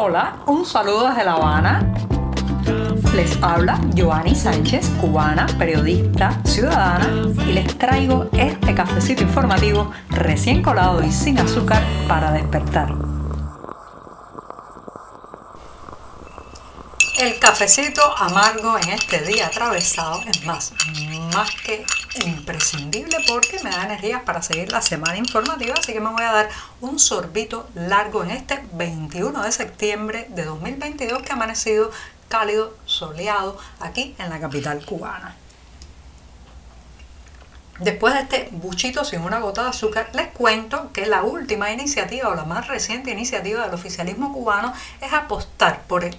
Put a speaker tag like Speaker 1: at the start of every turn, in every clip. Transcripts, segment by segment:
Speaker 1: Hola, un saludo desde La Habana. Les habla Joanny Sánchez, cubana, periodista, ciudadana, y les traigo este cafecito informativo recién colado y sin azúcar para despertar. El cafecito amargo en este día atravesado es más, más que imprescindible porque me da energías para seguir la semana informativa, así que me voy a dar un sorbito largo en este 21 de septiembre de 2022 que ha amanecido cálido, soleado aquí en la capital cubana. Después de este buchito sin una gota de azúcar, les cuento que la última iniciativa o la más reciente iniciativa del oficialismo cubano es apostar por el,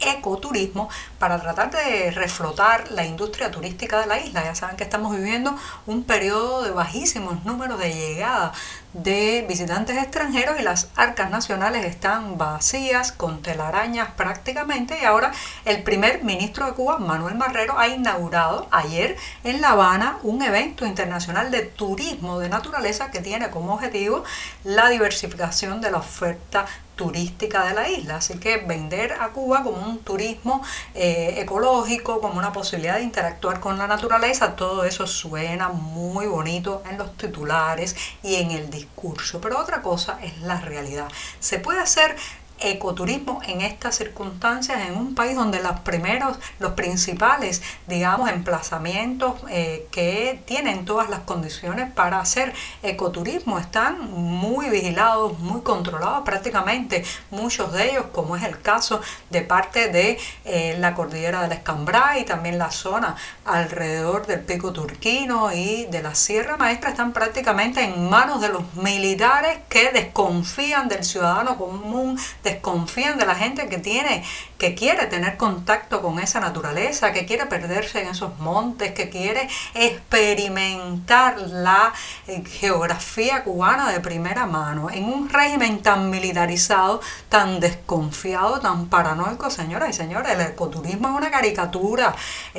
Speaker 1: ecoturismo para tratar de reflotar la industria turística de la isla. Ya saben que estamos viviendo un periodo de bajísimos números de llegada de visitantes extranjeros y las arcas nacionales están vacías, con telarañas prácticamente. Y ahora el primer ministro de Cuba, Manuel Marrero, ha inaugurado ayer en La Habana un evento internacional de turismo de naturaleza que tiene como objetivo la diversificación de la oferta turística de la isla. Así que vender a Cuba como un turismo eh, ecológico, como una posibilidad de interactuar con la naturaleza, todo eso suena muy bonito en los titulares y en el discurso. Pero otra cosa es la realidad. Se puede hacer ecoturismo en estas circunstancias en un país donde los primeros, los principales, digamos, emplazamientos eh, que tienen todas las condiciones para hacer ecoturismo están muy vigilados, muy controlados prácticamente, muchos de ellos, como es el caso de parte de eh, la cordillera del Escambray y también la zona alrededor del Pico Turquino y de la Sierra Maestra, están prácticamente en manos de los militares que desconfían del ciudadano común, desconfían de la gente que tiene, que quiere tener contacto con esa naturaleza, que quiere perderse en esos montes, que quiere experimentar la eh, geografía cubana de primera mano, en un régimen tan militarizado, tan desconfiado, tan paranoico, señoras y señores, el ecoturismo es una caricatura.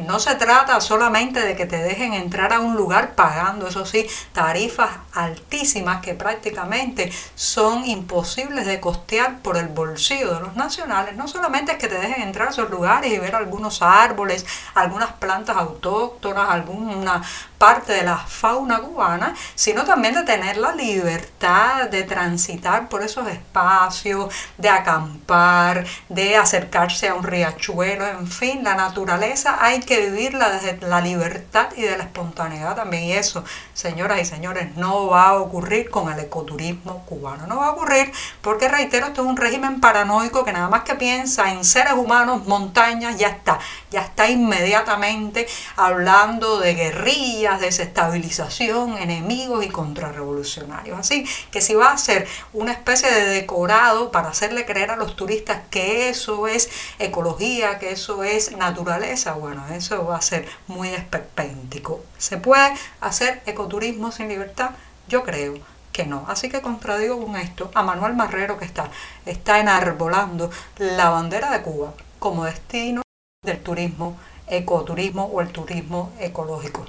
Speaker 1: No se trata solamente de que te dejen entrar a un lugar pagando, eso sí, tarifas altísimas que prácticamente son imposibles de costear por el bolsillo de los nacionales, no solamente es que te dejen entrar a esos lugares y ver algunos árboles, algunas plantas autóctonas, alguna parte de la fauna cubana, sino también de tener la libertad de transitar por esos espacios, de acampar, de acercarse a un riachuelo, en fin, la naturaleza hay que vivirla desde la libertad y de la espontaneidad también. Y eso, señoras y señores, no va a ocurrir con el ecoturismo cubano. No va a ocurrir porque, reitero, esto es un régimen paranoico que nada más que piensa en seres humanos, montañas, ya está, ya está inmediatamente hablando de desestabilización, enemigos y contrarrevolucionarios. Así que si va a ser una especie de decorado para hacerle creer a los turistas que eso es ecología, que eso es naturaleza, bueno, eso va a ser muy esperpéntico. ¿Se puede hacer ecoturismo sin libertad? Yo creo que no. Así que contradigo con esto a Manuel Marrero que está, está enarbolando la bandera de Cuba como destino del turismo ecoturismo o el turismo ecológico.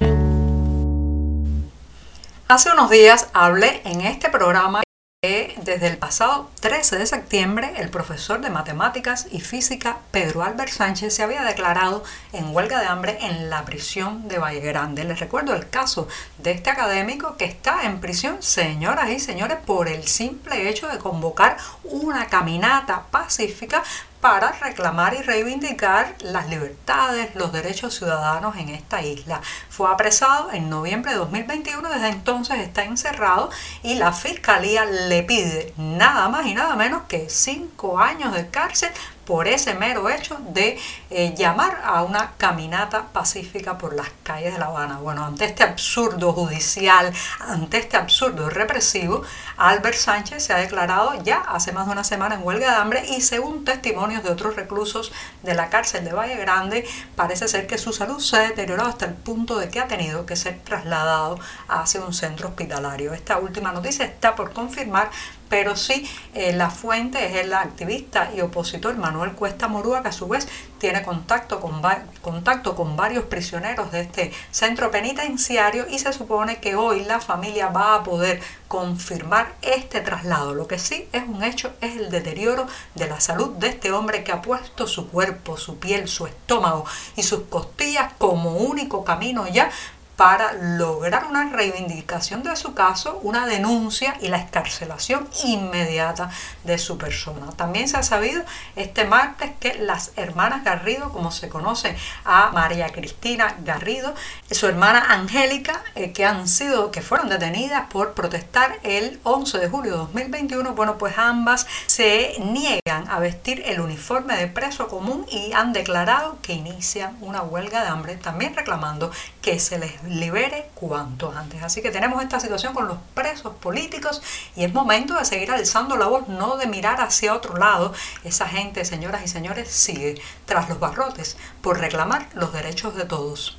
Speaker 1: Hace unos días hablé en este programa que desde el pasado 13 de septiembre el profesor de matemáticas y física Pedro Albert Sánchez se había declarado en huelga de hambre en la prisión de Valle Grande. Les recuerdo el caso de este académico que está en prisión, señoras y señores, por el simple hecho de convocar una caminata pacífica para reclamar y reivindicar las libertades, los derechos ciudadanos en esta isla. Fue apresado en noviembre de 2021, desde entonces está encerrado y la fiscalía le pide nada más y nada menos que cinco años de cárcel por ese mero hecho de eh, llamar a una caminata pacífica por las calles de La Habana. Bueno, ante este absurdo judicial, ante este absurdo represivo, Albert Sánchez se ha declarado ya hace más de una semana en huelga de hambre y según testimonios de otros reclusos de la cárcel de Valle Grande, parece ser que su salud se ha deteriorado hasta el punto de que ha tenido que ser trasladado hacia un centro hospitalario. Esta última noticia está por confirmar, pero sí eh, la fuente es el activista y opositor Manuel Cuesta Morúa, que a su vez tiene contacto con, contacto con varios prisioneros de este centro penitenciario y se supone que hoy la familia va a poder confirmar este traslado. Lo que sí es un hecho es el deterioro de la salud de este hombre que ha puesto su cuerpo, su piel, su estómago y sus costillas como único camino ya para lograr una reivindicación de su caso, una denuncia y la escarcelación inmediata de su persona. También se ha sabido este martes que las hermanas Garrido, como se conoce a María Cristina Garrido, su hermana Angélica, eh, que han sido, que fueron detenidas por protestar el 11 de julio de 2021, bueno, pues ambas se niegan a vestir el uniforme de preso común y han declarado que inician una huelga de hambre, también reclamando que se les libere cuanto antes. Así que tenemos esta situación con los presos políticos y es momento de seguir alzando la voz, no de mirar hacia otro lado. Esa gente, señoras y señores, sigue tras los barrotes por reclamar los derechos de todos.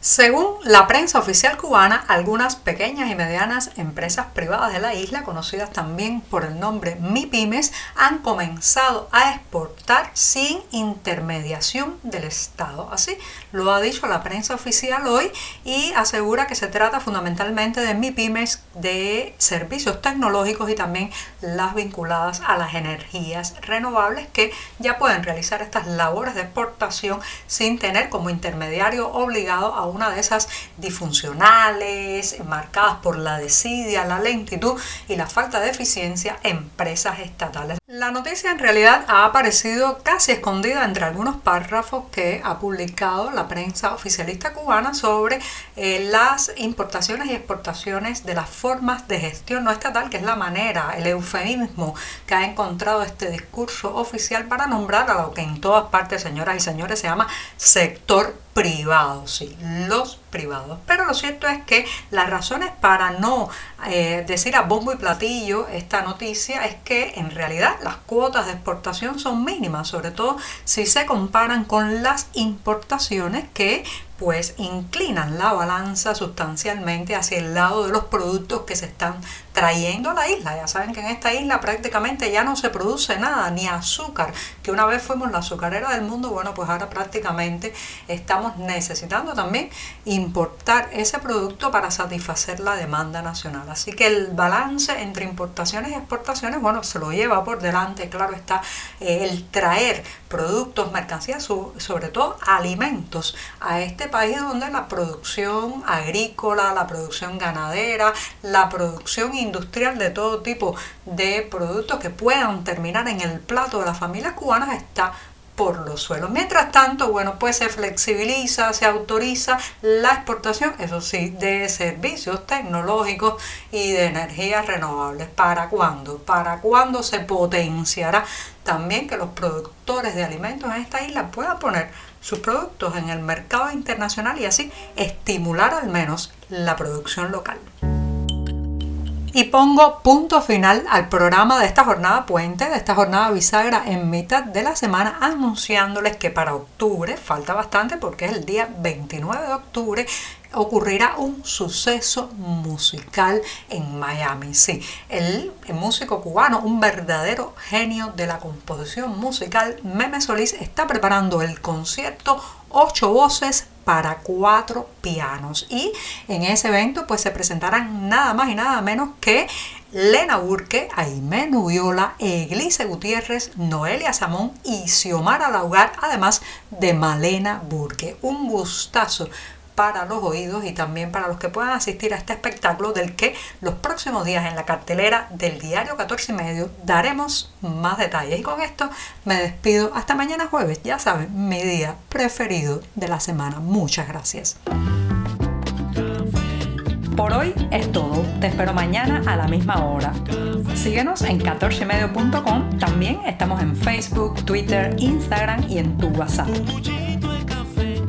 Speaker 1: Según la prensa oficial cubana, algunas pequeñas y medianas empresas privadas de la isla, conocidas también por el nombre MIPIMES, han comenzado a exportar sin intermediación del Estado. Así lo ha dicho la prensa oficial hoy y asegura que se trata fundamentalmente de MIPIMES de servicios tecnológicos y también las vinculadas a las energías renovables que ya pueden realizar estas labores de exportación sin tener como intermediario obligado a una de esas disfuncionales, marcadas por la desidia, la lentitud y la falta de eficiencia, empresas estatales. La noticia en realidad ha aparecido casi escondida entre algunos párrafos que ha publicado la prensa oficialista cubana sobre eh, las importaciones y exportaciones de las formas de gestión no estatal, que es la manera, el eufemismo que ha encontrado este discurso oficial para nombrar a lo que en todas partes, señoras y señores, se llama sector privados, sí, los privados. Pero lo cierto es que las razones para no eh, decir a bombo y platillo esta noticia es que en realidad las cuotas de exportación son mínimas, sobre todo si se comparan con las importaciones que pues inclinan la balanza sustancialmente hacia el lado de los productos que se están trayendo a la isla. Ya saben que en esta isla prácticamente ya no se produce nada, ni azúcar, que una vez fuimos la azucarera del mundo, bueno, pues ahora prácticamente estamos necesitando también importar ese producto para satisfacer la demanda nacional. Así que el balance entre importaciones y exportaciones, bueno, se lo lleva por delante, claro está, eh, el traer productos, mercancías, sobre todo alimentos a este país donde la producción agrícola, la producción ganadera, la producción industrial de todo tipo de productos que puedan terminar en el plato de las familias cubanas está por los suelos. Mientras tanto, bueno, pues se flexibiliza, se autoriza la exportación, eso sí, de servicios tecnológicos y de energías renovables. ¿Para cuándo? ¿Para cuándo se potenciará también que los productores de alimentos en esta isla puedan poner sus productos en el mercado internacional y así estimular al menos la producción local? Y pongo punto final al programa de esta jornada puente, de esta jornada bisagra en mitad de la semana, anunciándoles que para octubre, falta bastante porque es el día 29 de octubre, ocurrirá un suceso musical en Miami. Sí, el, músico cubano, un verdadero genio de la composición musical, Meme Solís, está preparando el concierto Ocho Voces para cuatro pianos. Y en ese evento pues se presentarán nada más y nada menos que Lena Burke, Aime Nubiola, Eglise Gutiérrez, Noelia Samón y Xiomara Laugar, además de Malena Burke. Un gustazo para los oídos y también para los que puedan asistir a este espectáculo del que los próximos días en la cartelera del diario 14 y medio daremos más detalles. Y con esto me despido hasta mañana jueves, ya saben, mi día preferido de la semana. Muchas gracias. Por hoy es todo. Te espero mañana a la misma hora. Síguenos en 14medio.com. También estamos en Facebook, Twitter, Instagram y en tu WhatsApp.